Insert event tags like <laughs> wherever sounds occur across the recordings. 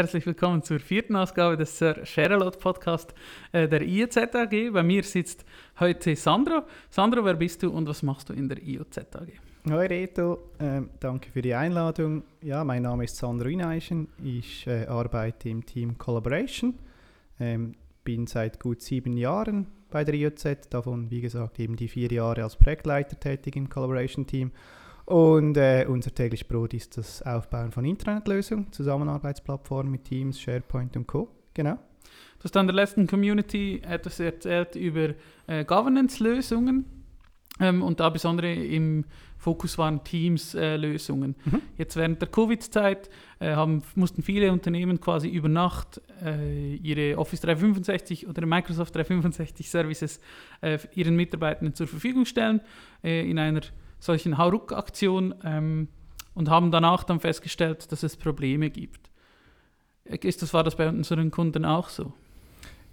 Herzlich willkommen zur vierten Ausgabe des Sir Sheralot Podcast äh, der IOZ AG. Bei mir sitzt heute Sandro. Sandro, wer bist du und was machst du in der IOZ AG? Hoi Reto, ähm, danke für die Einladung. Ja, mein Name ist Sandro Ineischen. Ich äh, arbeite im Team Collaboration. Ähm, bin seit gut sieben Jahren bei der IOZ, davon wie gesagt eben die vier Jahre als Projektleiter tätig im Collaboration Team und äh, unser täglich Brot ist das Aufbauen von Internetlösungen, Zusammenarbeitsplattformen mit Teams, SharePoint und Co. Genau. Du hast an der letzten Community etwas erzählt über äh, Governance-Lösungen ähm, und da besonders im Fokus waren Teams-Lösungen. Äh, mhm. Jetzt während der Covid-Zeit äh, mussten viele Unternehmen quasi über Nacht äh, ihre Office 365 oder Microsoft 365 Services äh, ihren Mitarbeitern zur Verfügung stellen äh, in einer solchen Hauruck-Aktion ähm, und haben danach dann festgestellt, dass es Probleme gibt. Ist das, war das bei unseren Kunden auch so?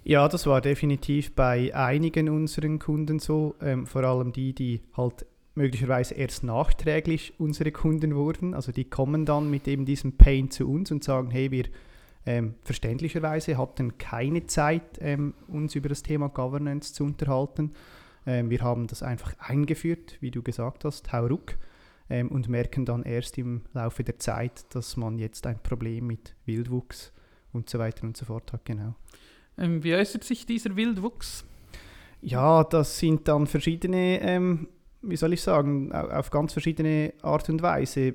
Ja, das war definitiv bei einigen unseren Kunden so, ähm, vor allem die, die halt möglicherweise erst nachträglich unsere Kunden wurden. Also die kommen dann mit eben diesem Pain zu uns und sagen, hey, wir ähm, verständlicherweise hatten keine Zeit, ähm, uns über das Thema Governance zu unterhalten wir haben das einfach eingeführt, wie du gesagt hast, hauruck, ähm, und merken dann erst im Laufe der Zeit, dass man jetzt ein Problem mit Wildwuchs und so weiter und so fort hat. Genau. Ähm, wie äußert sich dieser Wildwuchs? Ja, das sind dann verschiedene, ähm, wie soll ich sagen, auf ganz verschiedene Art und Weise.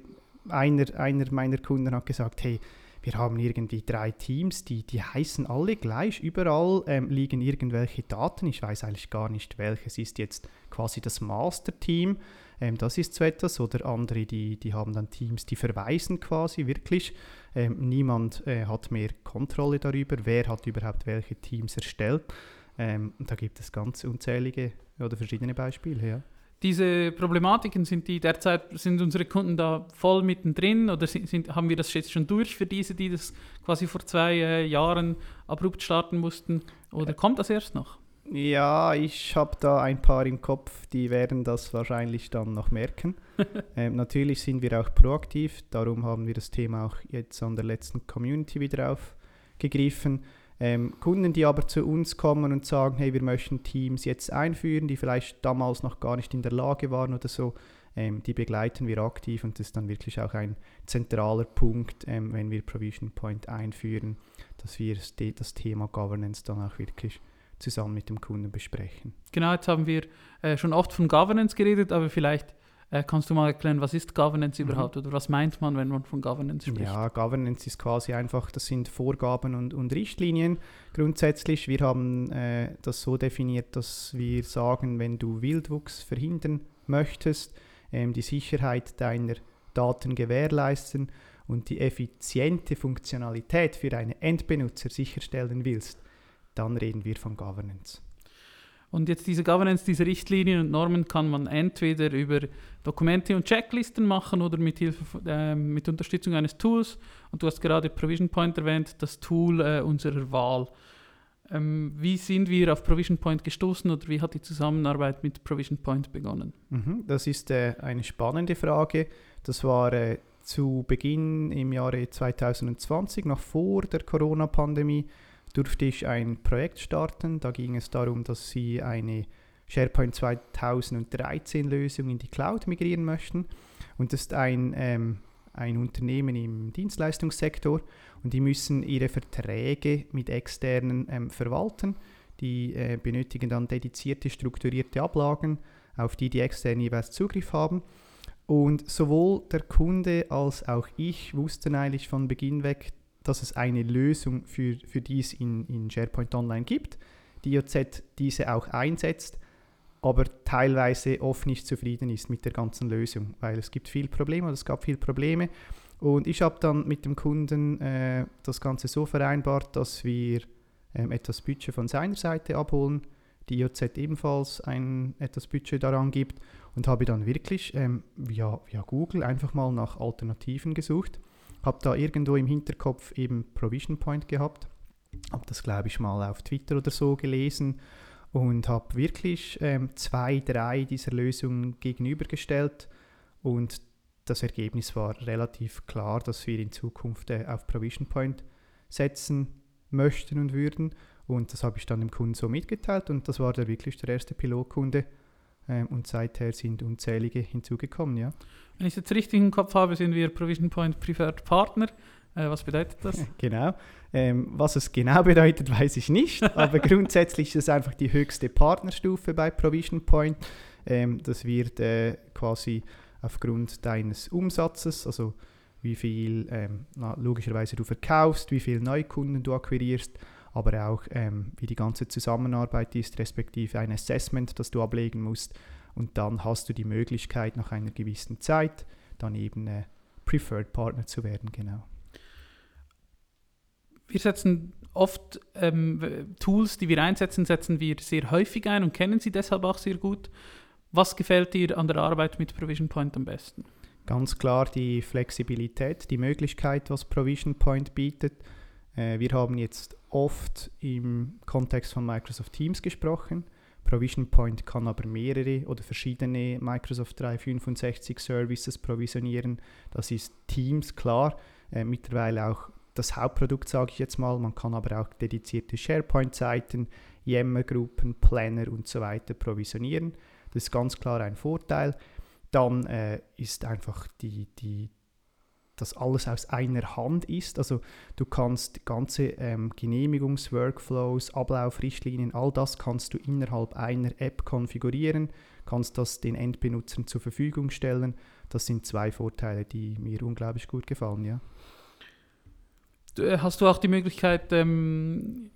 Einer, einer meiner Kunden hat gesagt, hey, wir haben irgendwie drei Teams, die, die heißen alle gleich. Überall ähm, liegen irgendwelche Daten. Ich weiß eigentlich gar nicht, welches ist jetzt quasi das Master-Team. Ähm, das ist so etwas. Oder andere, die, die haben dann Teams, die verweisen quasi wirklich. Ähm, niemand äh, hat mehr Kontrolle darüber, wer hat überhaupt welche Teams erstellt. Ähm, da gibt es ganz unzählige oder verschiedene Beispiele. Ja diese Problematiken sind die derzeit, sind unsere Kunden da voll mittendrin oder sind, sind, haben wir das jetzt schon durch für diese, die das quasi vor zwei äh, Jahren abrupt starten mussten oder kommt das erst noch? Ja, ich habe da ein paar im Kopf, die werden das wahrscheinlich dann noch merken. <laughs> ähm, natürlich sind wir auch proaktiv, darum haben wir das Thema auch jetzt an der letzten Community wieder aufgegriffen. Ähm, Kunden, die aber zu uns kommen und sagen, hey, wir möchten Teams jetzt einführen, die vielleicht damals noch gar nicht in der Lage waren oder so, ähm, die begleiten wir aktiv und das ist dann wirklich auch ein zentraler Punkt, ähm, wenn wir Provision Point einführen, dass wir das Thema Governance dann auch wirklich zusammen mit dem Kunden besprechen. Genau, jetzt haben wir äh, schon oft von Governance geredet, aber vielleicht äh, kannst du mal erklären, was ist Governance mhm. überhaupt oder was meint man, wenn man von Governance spricht? Ja, Governance ist quasi einfach, das sind Vorgaben und, und Richtlinien grundsätzlich. Wir haben äh, das so definiert, dass wir sagen, wenn du Wildwuchs verhindern möchtest, ähm, die Sicherheit deiner Daten gewährleisten und die effiziente Funktionalität für deine Endbenutzer sicherstellen willst, dann reden wir von Governance. Und jetzt diese Governance, diese Richtlinien und Normen kann man entweder über Dokumente und Checklisten machen oder mit, Hilfe, äh, mit Unterstützung eines Tools. Und du hast gerade Provision Point erwähnt, das Tool äh, unserer Wahl. Ähm, wie sind wir auf Provision Point gestoßen oder wie hat die Zusammenarbeit mit Provision Point begonnen? Mhm, das ist äh, eine spannende Frage. Das war äh, zu Beginn im Jahre 2020, noch vor der Corona-Pandemie durfte ich ein Projekt starten. Da ging es darum, dass sie eine SharePoint 2013 Lösung in die Cloud migrieren möchten. Und das ist ein, ähm, ein Unternehmen im Dienstleistungssektor und die müssen ihre Verträge mit externen ähm, verwalten. Die äh, benötigen dann dedizierte, strukturierte Ablagen, auf die die externen jeweils Zugriff haben. Und sowohl der Kunde als auch ich wussten eigentlich von Beginn weg, dass es eine Lösung für, für dies in, in SharePoint Online gibt, die IOZ diese auch einsetzt, aber teilweise oft nicht zufrieden ist mit der ganzen Lösung, weil es gibt viel Probleme oder es gab viel Probleme. Und ich habe dann mit dem Kunden äh, das Ganze so vereinbart, dass wir ähm, etwas Budget von seiner Seite abholen, die IOZ ebenfalls ein, etwas Budget daran gibt und habe dann wirklich ähm, via, via Google einfach mal nach Alternativen gesucht habe da irgendwo im Hinterkopf eben Provision Point gehabt, habe das glaube ich mal auf Twitter oder so gelesen und habe wirklich ähm, zwei, drei dieser Lösungen gegenübergestellt und das Ergebnis war relativ klar, dass wir in Zukunft äh, auf Provision Point setzen möchten und würden. Und das habe ich dann dem Kunden so mitgeteilt und das war der wirklich der erste Pilotkunde. Ähm, und seither sind unzählige hinzugekommen, ja. Wenn ich es jetzt richtig im Kopf habe, sind wir Provision Point Preferred Partner. Äh, was bedeutet das? <laughs> genau. Ähm, was es genau bedeutet, <laughs> weiß ich nicht. Aber <laughs> grundsätzlich ist es einfach die höchste Partnerstufe bei Provision Point. Ähm, das wird äh, quasi aufgrund deines Umsatzes, also wie viel ähm, logischerweise du verkaufst, wie viele Neukunden du akquirierst, aber auch ähm, wie die ganze Zusammenarbeit ist, respektive ein Assessment, das du ablegen musst. Und dann hast du die Möglichkeit, nach einer gewissen Zeit dann eben äh, Preferred Partner zu werden, genau. Wir setzen oft ähm, Tools, die wir einsetzen, setzen wir sehr häufig ein und kennen sie deshalb auch sehr gut. Was gefällt dir an der Arbeit mit Provision Point am besten? Ganz klar die Flexibilität, die Möglichkeit, was Provision Point bietet. Äh, wir haben jetzt oft im Kontext von Microsoft Teams gesprochen. Provision Point kann aber mehrere oder verschiedene Microsoft 365 Services provisionieren. Das ist Teams, klar. Äh, mittlerweile auch das Hauptprodukt, sage ich jetzt mal. Man kann aber auch dedizierte SharePoint-Seiten, Yammer-Gruppen, Planner und so weiter provisionieren. Das ist ganz klar ein Vorteil. Dann äh, ist einfach die, die, dass alles aus einer Hand ist. Also du kannst ganze ähm, Genehmigungsworkflows, Ablaufrichtlinien, all das kannst du innerhalb einer App konfigurieren, kannst das den Endbenutzern zur Verfügung stellen. Das sind zwei Vorteile, die mir unglaublich gut gefallen. Ja. Äh, hast du auch die Möglichkeit, ähm,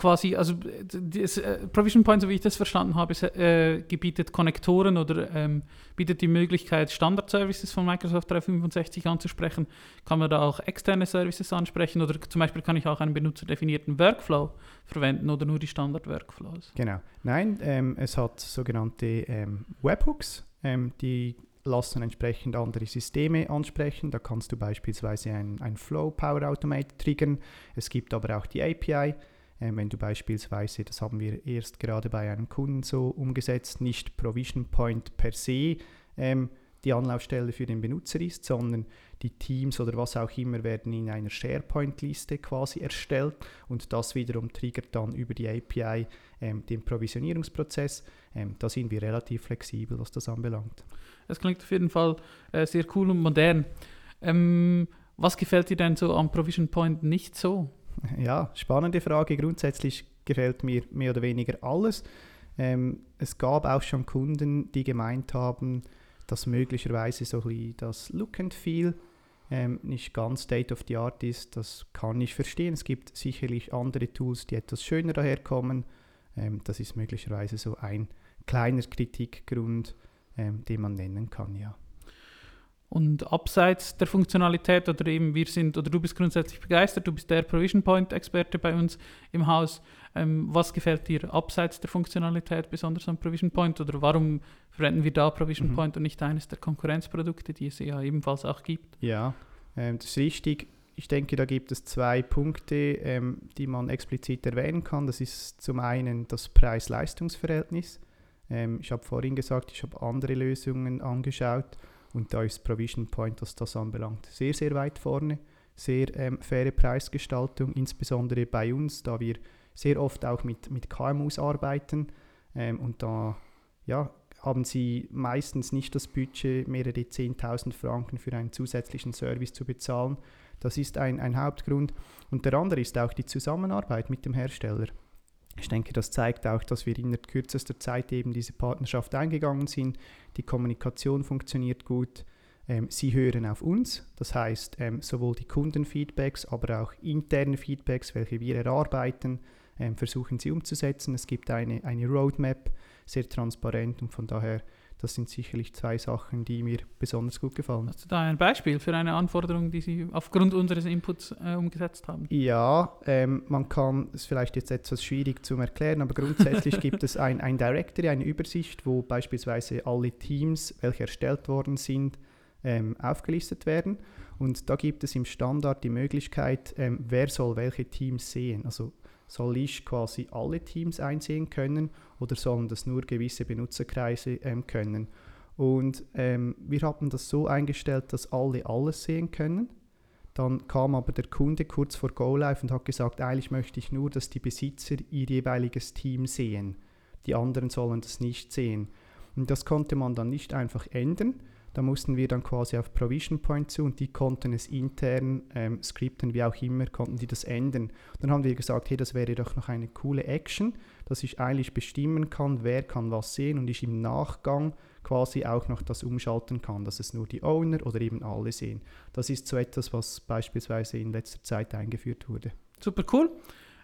quasi, also das, äh, Provision Point, so wie ich das verstanden habe, ist, äh, gebietet Konnektoren oder ähm, bietet die Möglichkeit, Standard-Services von Microsoft 365 anzusprechen. Kann man da auch externe Services ansprechen oder zum Beispiel kann ich auch einen benutzerdefinierten Workflow verwenden oder nur die Standard-Workflows? Genau. Nein, ähm, es hat sogenannte ähm, Webhooks, ähm, die lassen entsprechend andere Systeme ansprechen. Da kannst du beispielsweise ein Flow Power Automate triggern. Es gibt aber auch die API. Ähm, wenn du beispielsweise, das haben wir erst gerade bei einem Kunden so umgesetzt, nicht Provision Point per se ähm, die Anlaufstelle für den Benutzer ist, sondern die Teams oder was auch immer werden in einer SharePoint-Liste quasi erstellt und das wiederum triggert dann über die API ähm, den Provisionierungsprozess. Ähm, da sind wir relativ flexibel, was das anbelangt. Das klingt auf jeden Fall äh, sehr cool und modern. Ähm, was gefällt dir denn so am Provision Point nicht so? Ja, spannende Frage. Grundsätzlich gefällt mir mehr oder weniger alles. Ähm, es gab auch schon Kunden, die gemeint haben, dass möglicherweise so ein das Look and Feel ähm, nicht ganz State of the Art ist. Das kann ich verstehen. Es gibt sicherlich andere Tools, die etwas schöner daherkommen. Ähm, das ist möglicherweise so ein kleiner Kritikgrund, ähm, den man nennen kann, ja. Und abseits der Funktionalität oder eben wir sind oder du bist grundsätzlich begeistert, du bist der Provision Point Experte bei uns im Haus. Ähm, was gefällt dir abseits der Funktionalität besonders an Provision Point oder warum verwenden wir da Provision mhm. Point und nicht eines der Konkurrenzprodukte, die es ja ebenfalls auch gibt? Ja, ähm, das ist richtig. Ich denke, da gibt es zwei Punkte, ähm, die man explizit erwähnen kann. Das ist zum einen das Preis-Leistungs-Verhältnis. Ähm, ich habe vorhin gesagt, ich habe andere Lösungen angeschaut und da ist Provision Point, was das anbelangt, sehr, sehr weit vorne. Sehr ähm, faire Preisgestaltung, insbesondere bei uns, da wir sehr oft auch mit, mit KMUs arbeiten. Ähm, und da ja, haben sie meistens nicht das Budget, mehrere 10.000 Franken für einen zusätzlichen Service zu bezahlen. Das ist ein, ein Hauptgrund. Und der andere ist auch die Zusammenarbeit mit dem Hersteller. Ich denke, das zeigt auch, dass wir in kürzester Zeit eben diese Partnerschaft eingegangen sind. Die Kommunikation funktioniert gut. Ähm, sie hören auf uns, das heißt ähm, sowohl die Kundenfeedbacks, aber auch interne Feedbacks, welche wir erarbeiten, ähm, versuchen sie umzusetzen. Es gibt eine, eine Roadmap, sehr transparent und von daher das sind sicherlich zwei Sachen, die mir besonders gut gefallen. Hast du da ein Beispiel für eine Anforderung, die Sie aufgrund unseres Inputs äh, umgesetzt haben? Ja, ähm, man kann, es vielleicht jetzt etwas schwierig zu erklären, aber grundsätzlich <laughs> gibt es ein, ein Directory, eine Übersicht, wo beispielsweise alle Teams, welche erstellt worden sind, ähm, aufgelistet werden. Und da gibt es im Standard die Möglichkeit, ähm, wer soll welche Teams sehen. Also soll ich quasi alle Teams einsehen können oder sollen das nur gewisse Benutzerkreise ähm, können? Und ähm, wir haben das so eingestellt, dass alle alles sehen können. Dann kam aber der Kunde kurz vor Go Live und hat gesagt, eigentlich möchte ich nur, dass die Besitzer ihr jeweiliges Team sehen. Die anderen sollen das nicht sehen. Und das konnte man dann nicht einfach ändern. Da mussten wir dann quasi auf Provision Point zu und die konnten es intern ähm, skripten, wie auch immer, konnten die das ändern. Dann haben wir gesagt, hey, das wäre doch noch eine coole Action, dass ich eigentlich bestimmen kann, wer kann was sehen und ich im Nachgang quasi auch noch das umschalten kann, dass es nur die Owner oder eben alle sehen. Das ist so etwas, was beispielsweise in letzter Zeit eingeführt wurde. Super cool.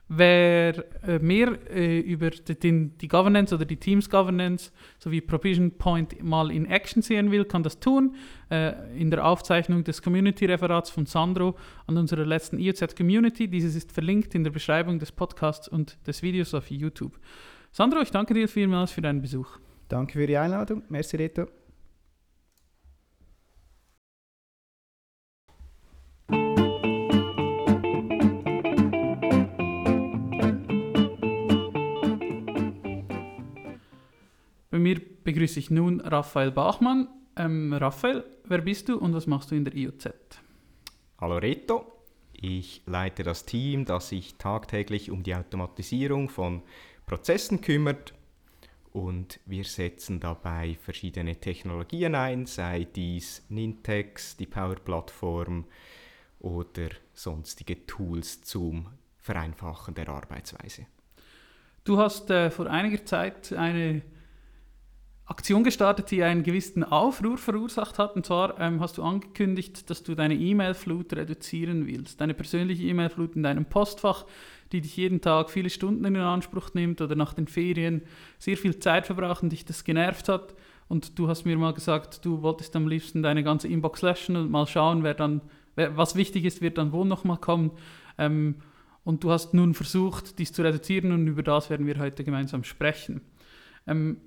Wer äh, mehr äh, über die, die, Governance oder die Teams Governance sowie Provision Point mal in Action sehen will, kann das tun. Äh, in der Aufzeichnung des Community-Referats von Sandro an unserer letzten IOZ Community. Dieses ist verlinkt in der Beschreibung des Podcasts und des Videos auf YouTube. Sandro, ich danke dir vielmals für deinen Besuch. Danke für die Einladung. Merci, Reto. Begrüße ich nun Raphael Bachmann. Ähm, Raphael, wer bist du und was machst du in der IOZ? Hallo Reto, ich leite das Team, das sich tagtäglich um die Automatisierung von Prozessen kümmert und wir setzen dabei verschiedene Technologien ein, sei dies Nintex, die Power-Plattform oder sonstige Tools zum Vereinfachen der Arbeitsweise. Du hast äh, vor einiger Zeit eine Aktion gestartet, die einen gewissen Aufruhr verursacht hat. Und zwar ähm, hast du angekündigt, dass du deine E-Mail-Flut reduzieren willst. Deine persönliche E-Mail-Flut in deinem Postfach, die dich jeden Tag viele Stunden in Anspruch nimmt oder nach den Ferien sehr viel Zeit verbraucht und dich das genervt hat. Und du hast mir mal gesagt, du wolltest am liebsten deine ganze Inbox löschen und mal schauen, wer dann, wer, was wichtig ist, wird dann wo nochmal kommen. Ähm, und du hast nun versucht, dies zu reduzieren und über das werden wir heute gemeinsam sprechen. Ähm,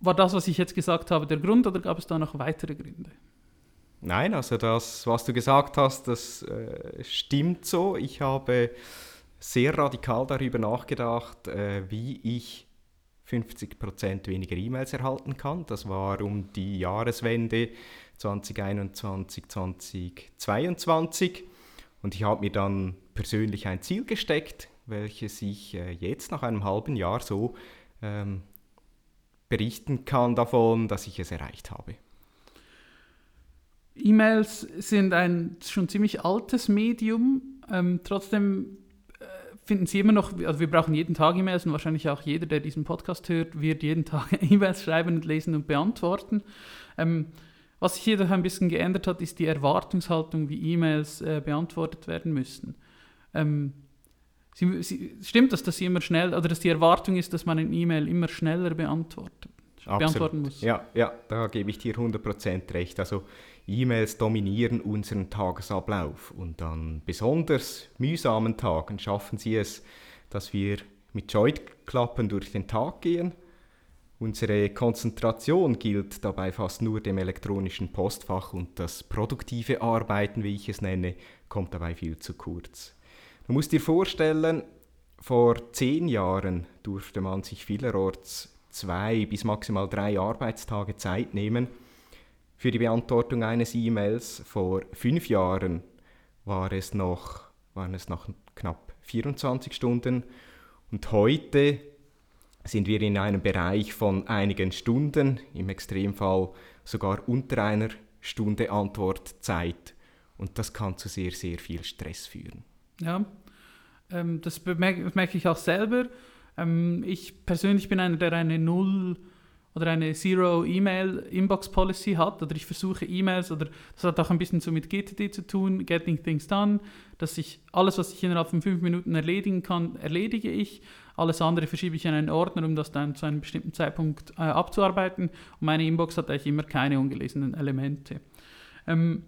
war das, was ich jetzt gesagt habe, der Grund oder gab es da noch weitere Gründe? Nein, also das, was du gesagt hast, das äh, stimmt so. Ich habe sehr radikal darüber nachgedacht, äh, wie ich 50% weniger E-Mails erhalten kann. Das war um die Jahreswende 2021, 2022. Und ich habe mir dann persönlich ein Ziel gesteckt, welches ich äh, jetzt nach einem halben Jahr so ähm, berichten kann davon, dass ich es erreicht habe. E-Mails sind ein schon ziemlich altes Medium. Ähm, trotzdem äh, finden Sie immer noch, also wir brauchen jeden Tag E-Mails und wahrscheinlich auch jeder, der diesen Podcast hört, wird jeden Tag <laughs> E-Mails schreiben und lesen und beantworten. Ähm, was sich jedoch ein bisschen geändert hat, ist die Erwartungshaltung, wie E-Mails äh, beantwortet werden müssen. Ähm, Sie, Sie, stimmt das, dass Sie immer schnell, oder dass die Erwartung ist, dass man ein E-Mail immer schneller beantwortet, beantworten muss? Ja, ja, da gebe ich dir 100% recht. Also E-Mails dominieren unseren Tagesablauf und an besonders mühsamen Tagen schaffen sie es, dass wir mit Scheuklappen durch den Tag gehen. Unsere Konzentration gilt dabei fast nur dem elektronischen Postfach und das produktive Arbeiten, wie ich es nenne, kommt dabei viel zu kurz. Du musst dir vorstellen, vor zehn Jahren durfte man sich vielerorts zwei bis maximal drei Arbeitstage Zeit nehmen für die Beantwortung eines E-Mails. Vor fünf Jahren war es noch, waren es noch knapp 24 Stunden und heute sind wir in einem Bereich von einigen Stunden, im Extremfall sogar unter einer Stunde Antwortzeit und das kann zu sehr, sehr viel Stress führen. Ja, ähm, das bemerke, merke ich auch selber. Ähm, ich persönlich bin einer, der eine Null- oder eine Zero-E-Mail-Inbox-Policy hat oder ich versuche E-Mails oder das hat auch ein bisschen so mit GTD zu tun, Getting Things Done, dass ich alles, was ich innerhalb von fünf Minuten erledigen kann, erledige ich. Alles andere verschiebe ich in einen Ordner, um das dann zu einem bestimmten Zeitpunkt äh, abzuarbeiten. Und meine Inbox hat eigentlich immer keine ungelesenen Elemente. Ähm,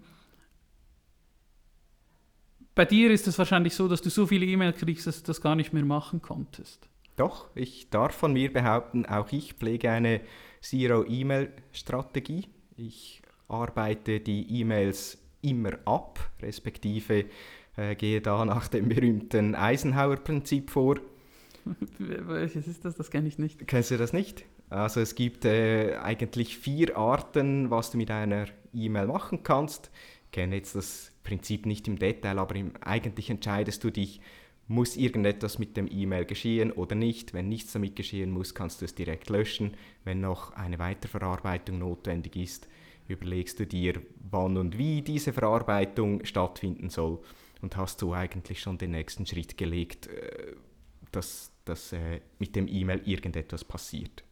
bei dir ist es wahrscheinlich so, dass du so viele E-Mails kriegst, dass du das gar nicht mehr machen konntest. Doch, ich darf von mir behaupten, auch ich pflege eine Zero-E-Mail-Strategie. Ich arbeite die E-Mails immer ab, respektive äh, gehe da nach dem berühmten Eisenhower-Prinzip vor. <laughs> Welches ist das? Das kenne ich nicht. Kennst du das nicht? Also es gibt äh, eigentlich vier Arten, was du mit einer E-Mail machen kannst. Ich kenne jetzt das Prinzip nicht im Detail, aber im, eigentlich entscheidest du dich, muss irgendetwas mit dem E-Mail geschehen oder nicht. Wenn nichts damit geschehen muss, kannst du es direkt löschen. Wenn noch eine Weiterverarbeitung notwendig ist, überlegst du dir, wann und wie diese Verarbeitung stattfinden soll und hast so eigentlich schon den nächsten Schritt gelegt, äh, dass, dass äh, mit dem E-Mail irgendetwas passiert.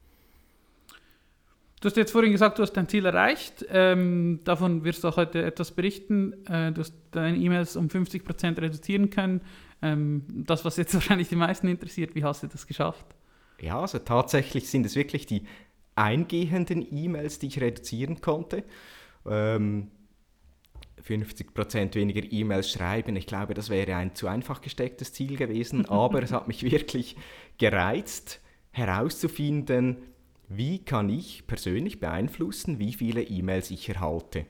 Du hast jetzt vorhin gesagt, du hast dein Ziel erreicht. Ähm, davon wirst du auch heute etwas berichten. Äh, du hast deine E-Mails um 50% reduzieren können. Ähm, das, was jetzt <laughs> wahrscheinlich die meisten interessiert, wie hast du das geschafft? Ja, also tatsächlich sind es wirklich die eingehenden E-Mails, die ich reduzieren konnte. Ähm, 50% weniger E-Mails schreiben. Ich glaube, das wäre ein zu einfach gestecktes Ziel gewesen, <laughs> aber es hat mich wirklich gereizt, herauszufinden, wie kann ich persönlich beeinflussen, wie viele E-Mails ich erhalte.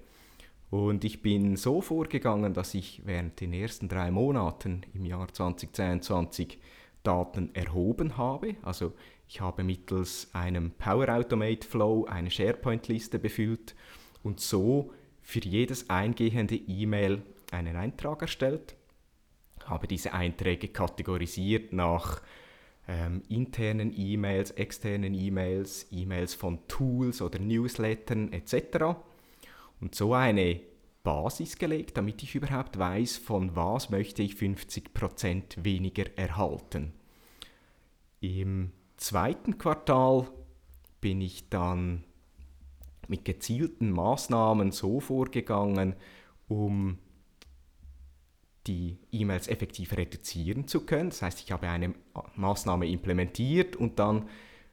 Und ich bin so vorgegangen, dass ich während den ersten drei Monaten im Jahr 2022 Daten erhoben habe. Also ich habe mittels einem Power Automate Flow eine SharePoint-Liste befüllt und so für jedes eingehende E-Mail einen Eintrag erstellt, habe diese Einträge kategorisiert nach ähm, internen E-Mails, externen E-Mails, E-Mails von Tools oder Newslettern etc. Und so eine Basis gelegt, damit ich überhaupt weiß, von was möchte ich 50% weniger erhalten. Im zweiten Quartal bin ich dann mit gezielten Maßnahmen so vorgegangen, um die E-Mails effektiv reduzieren zu können. Das heißt, ich habe eine Maßnahme implementiert und dann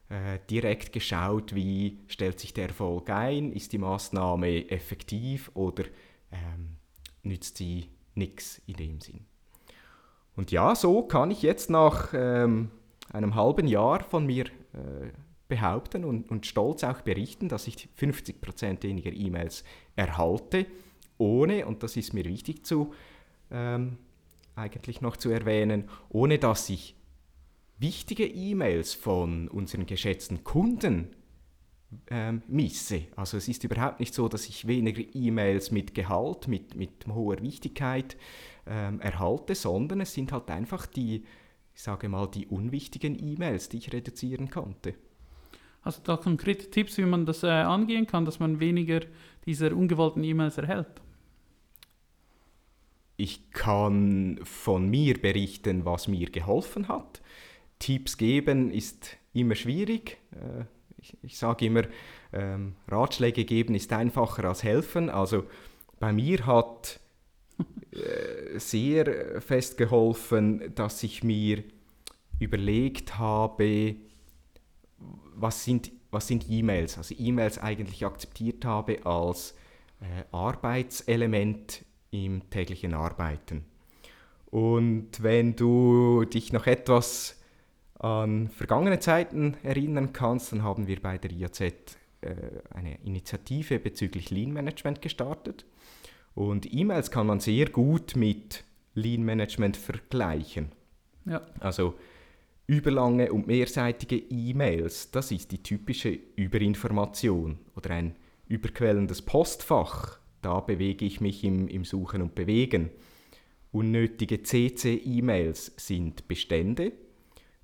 äh, direkt geschaut, wie stellt sich der Erfolg ein, ist die Maßnahme effektiv oder ähm, nützt sie nichts in dem Sinn. Und ja, so kann ich jetzt nach ähm, einem halben Jahr von mir äh, behaupten und, und stolz auch berichten, dass ich 50% weniger E-Mails erhalte, ohne, und das ist mir wichtig zu ähm, eigentlich noch zu erwähnen, ohne dass ich wichtige E-Mails von unseren geschätzten Kunden ähm, misse. Also es ist überhaupt nicht so, dass ich weniger E-Mails mit Gehalt, mit, mit hoher Wichtigkeit ähm, erhalte, sondern es sind halt einfach die, ich sage mal, die unwichtigen E-Mails, die ich reduzieren konnte. Du da konkrete Tipps, wie man das äh, angehen kann, dass man weniger dieser ungewollten E-Mails erhält? Ich kann von mir berichten, was mir geholfen hat. Tipps geben ist immer schwierig. Äh, ich, ich sage immer, ähm, Ratschläge geben ist einfacher als helfen. Also bei mir hat äh, sehr fest geholfen, dass ich mir überlegt habe, was sind, was sind E-Mails? Also E-Mails eigentlich akzeptiert habe als äh, Arbeitselement im täglichen Arbeiten. Und wenn du dich noch etwas an vergangene Zeiten erinnern kannst, dann haben wir bei der IAZ äh, eine Initiative bezüglich Lean Management gestartet. Und E-Mails kann man sehr gut mit Lean Management vergleichen. Ja. Also überlange und mehrseitige E-Mails, das ist die typische Überinformation oder ein überquellendes Postfach da bewege ich mich im, im Suchen und Bewegen. Unnötige CC-E-Mails sind Bestände.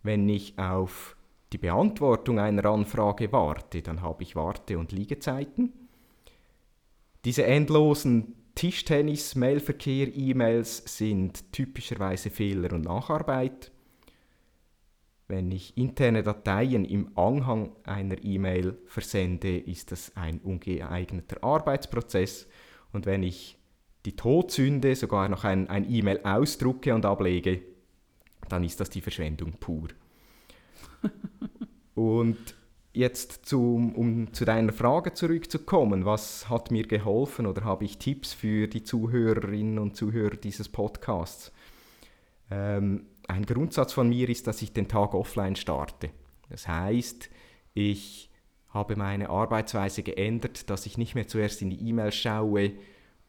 Wenn ich auf die Beantwortung einer Anfrage warte, dann habe ich Warte- und Liegezeiten. Diese endlosen Tischtennis, Mailverkehr, E-Mails sind typischerweise Fehler und Nacharbeit. Wenn ich interne Dateien im Anhang einer E-Mail versende, ist das ein ungeeigneter Arbeitsprozess und wenn ich die Todsünde sogar noch ein, ein E-Mail ausdrucke und ablege, dann ist das die Verschwendung pur. <laughs> und jetzt zum, um zu deiner Frage zurückzukommen, was hat mir geholfen oder habe ich Tipps für die Zuhörerinnen und Zuhörer dieses Podcasts? Ähm, ein Grundsatz von mir ist, dass ich den Tag offline starte. Das heißt, ich habe meine Arbeitsweise geändert, dass ich nicht mehr zuerst in die E-Mail schaue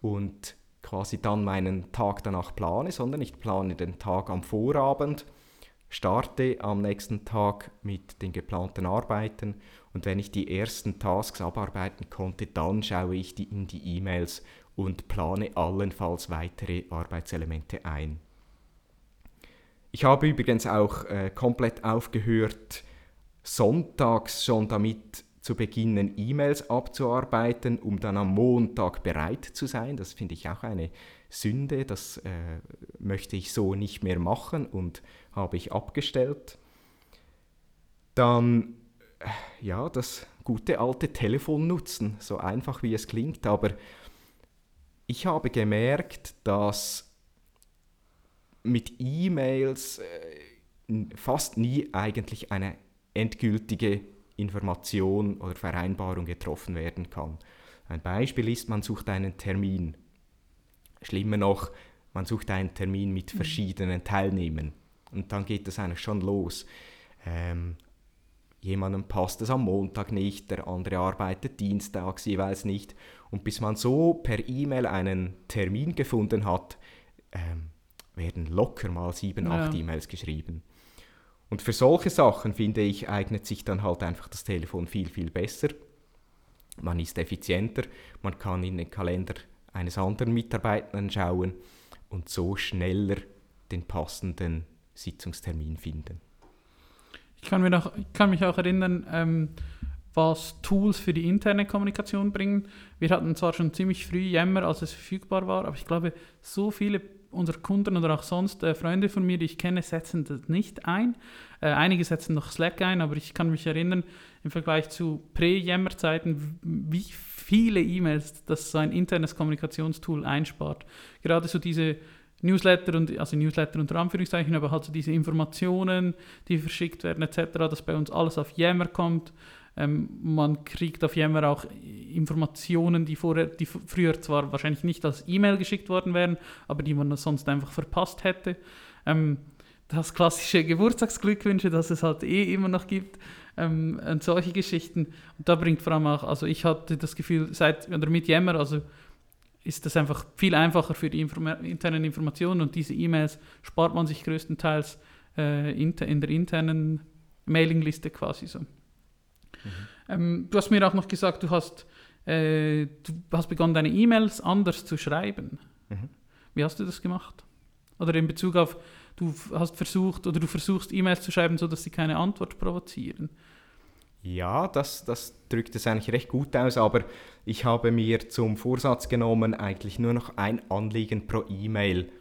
und quasi dann meinen Tag danach plane, sondern ich plane den Tag am Vorabend, starte am nächsten Tag mit den geplanten Arbeiten und wenn ich die ersten Tasks abarbeiten konnte, dann schaue ich die in die E-Mails und plane allenfalls weitere Arbeitselemente ein. Ich habe übrigens auch äh, komplett aufgehört, sonntags schon damit zu beginnen, E-Mails abzuarbeiten, um dann am Montag bereit zu sein. Das finde ich auch eine Sünde, das äh, möchte ich so nicht mehr machen und habe ich abgestellt. Dann, äh, ja, das gute alte Telefon nutzen, so einfach wie es klingt, aber ich habe gemerkt, dass mit E-Mails äh, fast nie eigentlich eine endgültige Information oder Vereinbarung getroffen werden kann. Ein Beispiel ist, man sucht einen Termin. Schlimmer noch, man sucht einen Termin mit mhm. verschiedenen Teilnehmern. Und dann geht es eigentlich schon los. Ähm, jemandem passt es am Montag nicht, der andere arbeitet dienstags jeweils nicht. Und bis man so per E-Mail einen Termin gefunden hat, ähm, werden locker mal sieben, ja. acht E-Mails geschrieben. Und für solche Sachen, finde ich, eignet sich dann halt einfach das Telefon viel, viel besser. Man ist effizienter, man kann in den Kalender eines anderen Mitarbeitenden schauen und so schneller den passenden Sitzungstermin finden. Ich kann, mir noch, ich kann mich auch erinnern, ähm, was Tools für die interne Kommunikation bringen. Wir hatten zwar schon ziemlich früh Yammer, als es verfügbar war, aber ich glaube, so viele unsere Kunden oder auch sonst äh, Freunde von mir, die ich kenne, setzen das nicht ein. Äh, einige setzen noch Slack ein, aber ich kann mich erinnern, im Vergleich zu Prä-Yammer-Zeiten, wie viele E-Mails das so ein internes Kommunikationstool einspart. Gerade so diese Newsletter und also Newsletter unter Anführungszeichen, aber halt so diese Informationen, die verschickt werden etc., dass bei uns alles auf Yammer kommt. Ähm, man kriegt auf Yammer auch Informationen, die, vorher, die früher zwar wahrscheinlich nicht als E-Mail geschickt worden wären, aber die man sonst einfach verpasst hätte. Ähm, das klassische Geburtstagsglückwünsche, das es halt eh immer noch gibt ähm, und solche Geschichten. Und da bringt vor allem auch, also ich hatte das Gefühl, seit oder mit Yammer, also ist das einfach viel einfacher für die Inform internen Informationen und diese E-Mails spart man sich größtenteils äh, in der internen Mailingliste quasi so. Mhm. Ähm, du hast mir auch noch gesagt, du hast, äh, du hast begonnen, deine E-Mails anders zu schreiben. Mhm. Wie hast du das gemacht? Oder in Bezug auf, du hast versucht oder du versuchst E-Mails zu schreiben, sodass sie keine Antwort provozieren. Ja, das, das drückt es eigentlich recht gut aus, aber ich habe mir zum Vorsatz genommen, eigentlich nur noch ein Anliegen pro E-Mail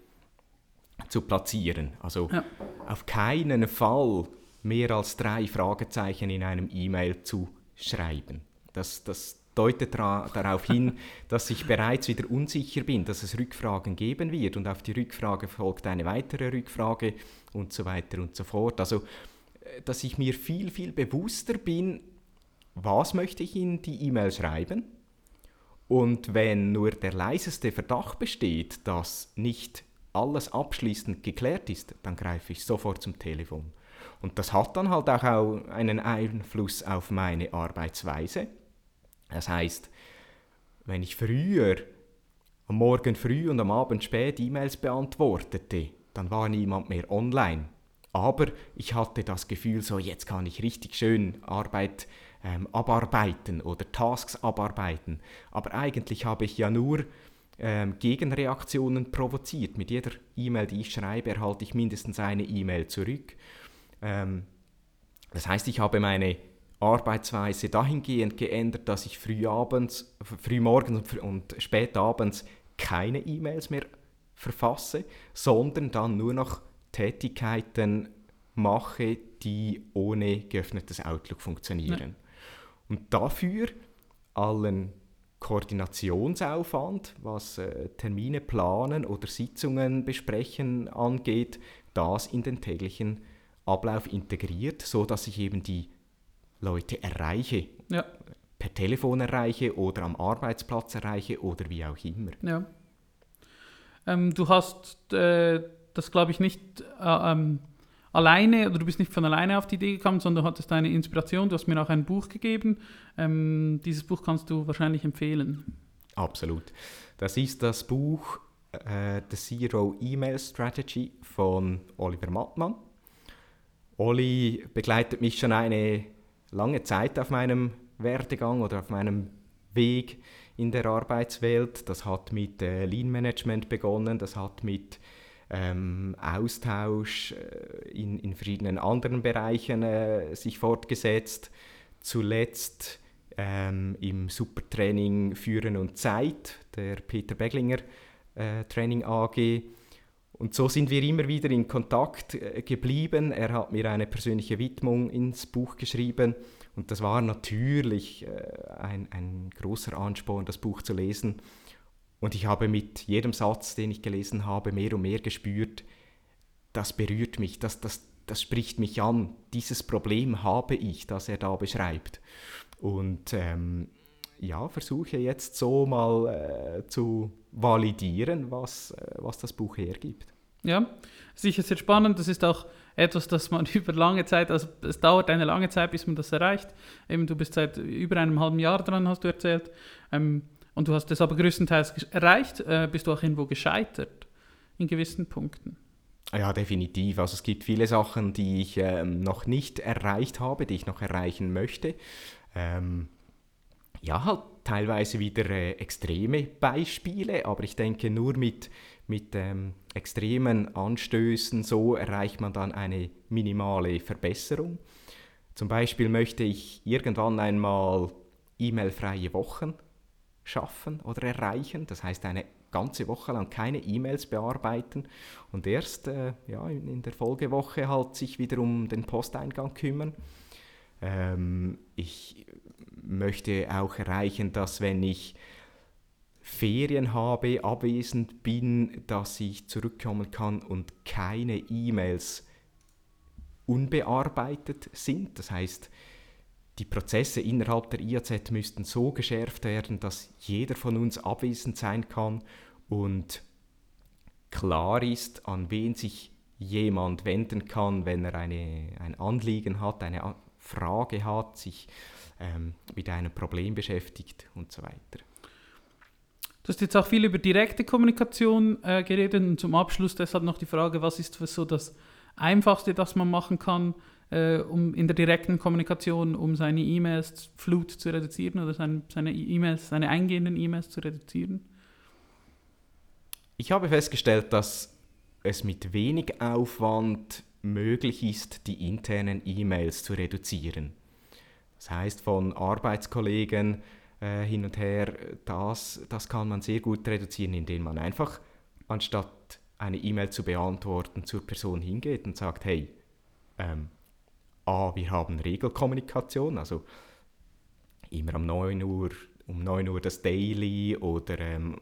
zu platzieren. Also ja. auf keinen Fall mehr als drei Fragezeichen in einem E-Mail zu schreiben. Das, das deutet darauf hin, <laughs> dass ich bereits wieder unsicher bin, dass es Rückfragen geben wird und auf die Rückfrage folgt eine weitere Rückfrage und so weiter und so fort. Also, äh, dass ich mir viel, viel bewusster bin, was möchte ich in die E-Mail schreiben und wenn nur der leiseste Verdacht besteht, dass nicht alles abschließend geklärt ist, dann greife ich sofort zum Telefon. Und das hat dann halt auch einen Einfluss auf meine Arbeitsweise. Das heißt, wenn ich früher, am Morgen früh und am Abend spät E-Mails beantwortete, dann war niemand mehr online. Aber ich hatte das Gefühl, so jetzt kann ich richtig schön Arbeit ähm, abarbeiten oder Tasks abarbeiten. Aber eigentlich habe ich ja nur ähm, Gegenreaktionen provoziert. Mit jeder E-Mail, die ich schreibe, erhalte ich mindestens eine E-Mail zurück. Ähm, das heißt, ich habe meine Arbeitsweise dahingehend geändert, dass ich frühabends, frühmorgens und spätabends keine E-Mails mehr verfasse, sondern dann nur noch Tätigkeiten mache, die ohne geöffnetes Outlook funktionieren. Ja. Und dafür allen Koordinationsaufwand, was äh, Termine planen oder Sitzungen besprechen angeht, das in den täglichen Ablauf integriert, so dass ich eben die Leute erreiche. Ja. Per Telefon erreiche oder am Arbeitsplatz erreiche oder wie auch immer. Ja. Ähm, du hast äh, das, glaube ich, nicht äh, ähm, alleine oder du bist nicht von alleine auf die Idee gekommen, sondern du hattest eine Inspiration. Du hast mir auch ein Buch gegeben. Ähm, dieses Buch kannst du wahrscheinlich empfehlen. Absolut. Das ist das Buch äh, The Zero Email Strategy von Oliver Mattmann. Olli begleitet mich schon eine lange Zeit auf meinem Werdegang oder auf meinem Weg in der Arbeitswelt. Das hat mit äh, Lean Management begonnen, das hat mit ähm, Austausch äh, in, in verschiedenen anderen Bereichen äh, sich fortgesetzt. Zuletzt ähm, im Supertraining Führen und Zeit, der Peter Beglinger äh, Training AG. Und so sind wir immer wieder in Kontakt äh, geblieben. Er hat mir eine persönliche Widmung ins Buch geschrieben. Und das war natürlich äh, ein, ein großer Ansporn, das Buch zu lesen. Und ich habe mit jedem Satz, den ich gelesen habe, mehr und mehr gespürt, das berührt mich, das, das, das spricht mich an. Dieses Problem habe ich, das er da beschreibt. Und ähm, ja, versuche jetzt so mal äh, zu validieren, was, äh, was das Buch hergibt. Ja, sicher sehr spannend. Das ist auch etwas, das man <laughs> über lange Zeit, also es dauert eine lange Zeit, bis man das erreicht. Eben, du bist seit über einem halben Jahr dran, hast du erzählt. Ähm, und du hast es aber größtenteils erreicht. Äh, bist du auch irgendwo gescheitert in gewissen Punkten? Ja, definitiv. Also es gibt viele Sachen, die ich ähm, noch nicht erreicht habe, die ich noch erreichen möchte. Ähm, ja, halt teilweise wieder äh, extreme Beispiele, aber ich denke, nur mit, mit ähm, extremen Anstößen so erreicht man dann eine minimale Verbesserung. Zum Beispiel möchte ich irgendwann einmal E-Mail-freie Wochen schaffen oder erreichen. Das heißt, eine ganze Woche lang keine E-Mails bearbeiten und erst äh, ja, in der Folgewoche halt sich wieder um den Posteingang kümmern. Ähm, ich möchte auch erreichen, dass wenn ich Ferien habe, abwesend bin, dass ich zurückkommen kann und keine E-Mails unbearbeitet sind. Das heißt, die Prozesse innerhalb der IAZ müssten so geschärft werden, dass jeder von uns abwesend sein kann und klar ist, an wen sich jemand wenden kann, wenn er eine, ein Anliegen hat, eine Frage hat, sich ähm, mit einem Problem beschäftigt und so weiter. Du hast jetzt auch viel über direkte Kommunikation äh, geredet und zum Abschluss deshalb noch die Frage, was ist so das Einfachste, das man machen kann, äh, um in der direkten Kommunikation, um seine E-Mails-Flut zu reduzieren oder seine, seine E-Mails, seine eingehenden E-Mails zu reduzieren? Ich habe festgestellt, dass es mit wenig Aufwand möglich ist, die internen E-Mails zu reduzieren. Das heißt, von Arbeitskollegen äh, hin und her, das, das kann man sehr gut reduzieren, indem man einfach, anstatt eine E-Mail zu beantworten, zur Person hingeht und sagt, hey, ähm, A, wir haben Regelkommunikation, also immer um 9 Uhr, um 9 Uhr das Daily oder ähm,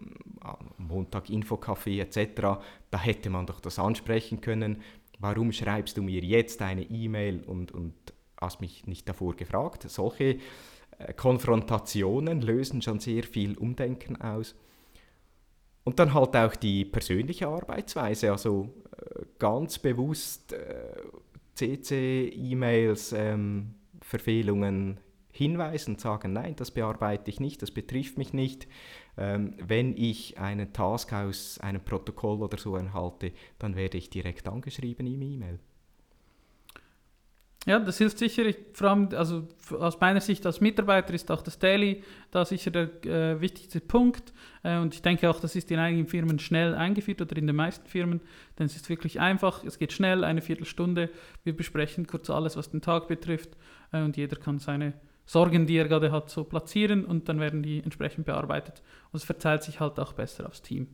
Montag Infocafé etc. Da hätte man doch das ansprechen können. Warum schreibst du mir jetzt eine E-Mail und, und hast mich nicht davor gefragt? Solche äh, Konfrontationen lösen schon sehr viel Umdenken aus. Und dann halt auch die persönliche Arbeitsweise, also äh, ganz bewusst äh, CC-E-Mails, ähm, Verfehlungen hinweisen und sagen, nein, das bearbeite ich nicht, das betrifft mich nicht. Ähm, wenn ich einen Task aus einem Protokoll oder so erhalte, dann werde ich direkt angeschrieben im E-Mail. Ja, das hilft sicher. Ich, vor allem, also aus meiner Sicht als Mitarbeiter ist auch das Daily da sicher der äh, wichtigste Punkt. Äh, und ich denke auch, das ist in einigen Firmen schnell eingeführt oder in den meisten Firmen, denn es ist wirklich einfach. Es geht schnell, eine Viertelstunde. Wir besprechen kurz alles, was den Tag betrifft, äh, und jeder kann seine Sorgen, die er gerade hat, so platzieren und dann werden die entsprechend bearbeitet. Und es verteilt sich halt auch besser aufs Team.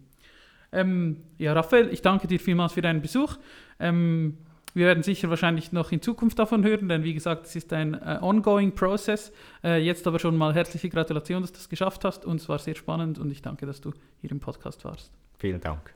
Ähm, ja, Raphael, ich danke dir vielmals für deinen Besuch. Ähm, wir werden sicher wahrscheinlich noch in Zukunft davon hören, denn wie gesagt, es ist ein äh, ongoing Process. Äh, jetzt aber schon mal herzliche Gratulation, dass du das geschafft hast und es war sehr spannend und ich danke, dass du hier im Podcast warst. Vielen Dank.